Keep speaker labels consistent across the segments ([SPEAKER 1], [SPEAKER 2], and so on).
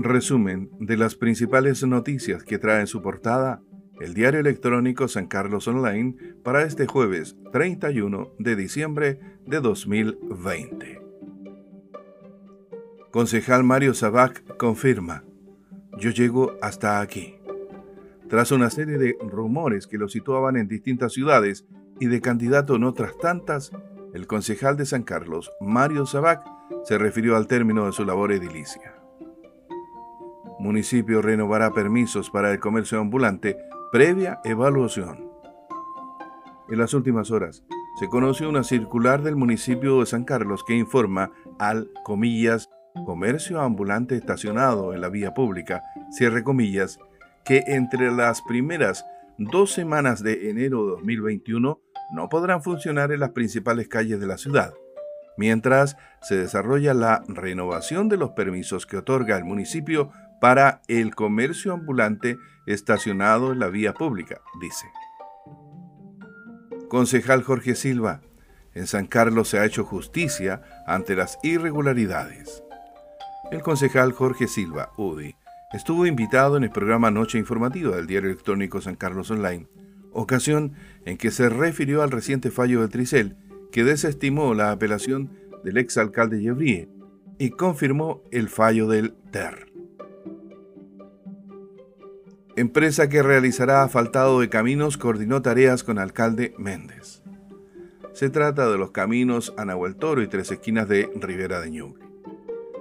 [SPEAKER 1] Resumen de las principales noticias que trae en su portada el diario electrónico San Carlos Online para este jueves 31 de diciembre de 2020. Concejal Mario Sabac confirma, yo llego hasta aquí. Tras una serie de rumores que lo situaban en distintas ciudades y de candidato en otras tantas, el concejal de San Carlos, Mario Sabac, se refirió al término de su labor edilicia. Municipio renovará permisos para el comercio ambulante previa evaluación. En las últimas horas, se conoció una circular del municipio de San Carlos que informa al, comillas, comercio ambulante estacionado en la vía pública, cierre comillas, que entre las primeras dos semanas de enero de 2021 no podrán funcionar en las principales calles de la ciudad, mientras se desarrolla la renovación de los permisos que otorga el municipio para el comercio ambulante estacionado en la vía pública, dice. Concejal Jorge Silva, en San Carlos se ha hecho justicia ante las irregularidades. El concejal Jorge Silva, UDI, estuvo invitado en el programa Noche Informativa del diario electrónico San Carlos Online, ocasión en que se refirió al reciente fallo de Tricel, que desestimó la apelación del exalcalde Yebrie y confirmó el fallo del TER empresa que realizará asfaltado de caminos, coordinó tareas con alcalde Méndez. Se trata de los caminos Anahuel Toro y Tres Esquinas de Rivera de Ñuble.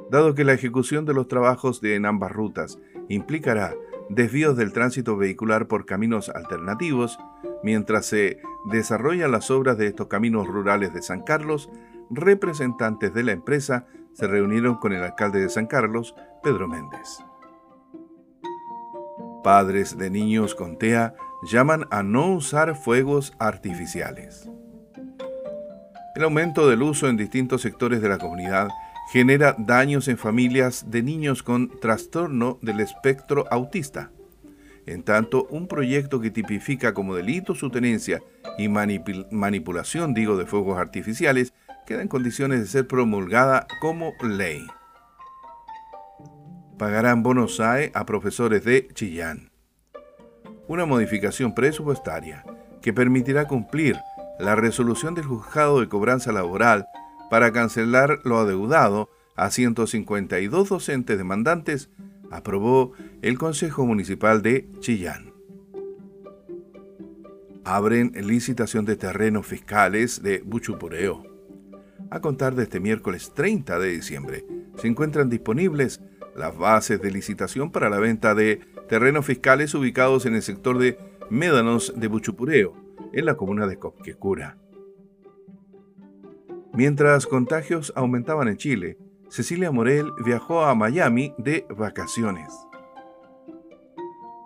[SPEAKER 1] Dado que la ejecución de los trabajos de en ambas rutas implicará desvíos del tránsito vehicular por caminos alternativos, mientras se desarrollan las obras de estos caminos rurales de San Carlos, representantes de la empresa se reunieron con el alcalde de San Carlos, Pedro Méndez. Padres de niños con TEA llaman a no usar fuegos artificiales. El aumento del uso en distintos sectores de la comunidad genera daños en familias de niños con trastorno del espectro autista. En tanto, un proyecto que tipifica como delito su tenencia y manipulación, digo, de fuegos artificiales queda en condiciones de ser promulgada como ley pagarán bonos AE a profesores de Chillán. Una modificación presupuestaria que permitirá cumplir la resolución del juzgado de cobranza laboral para cancelar lo adeudado a 152 docentes demandantes aprobó el Consejo Municipal de Chillán. Abren licitación de terrenos fiscales de Buchupureo. A contar de este miércoles 30 de diciembre, se encuentran disponibles las bases de licitación para la venta de terrenos fiscales ubicados en el sector de Médanos de Buchupureo, en la comuna de Copquecura. Mientras contagios aumentaban en Chile, Cecilia Morel viajó a Miami de vacaciones.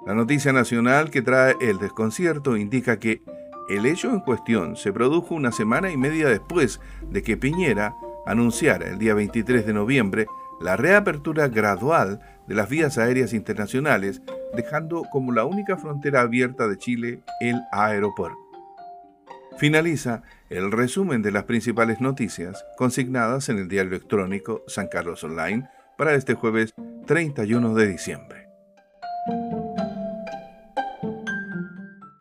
[SPEAKER 1] La noticia nacional que trae el desconcierto indica que el hecho en cuestión se produjo una semana y media después de que Piñera anunciara el día 23 de noviembre la reapertura gradual de las vías aéreas internacionales, dejando como la única frontera abierta de Chile el aeropuerto. Finaliza el resumen de las principales noticias consignadas en el diario electrónico San Carlos Online para este jueves 31 de diciembre.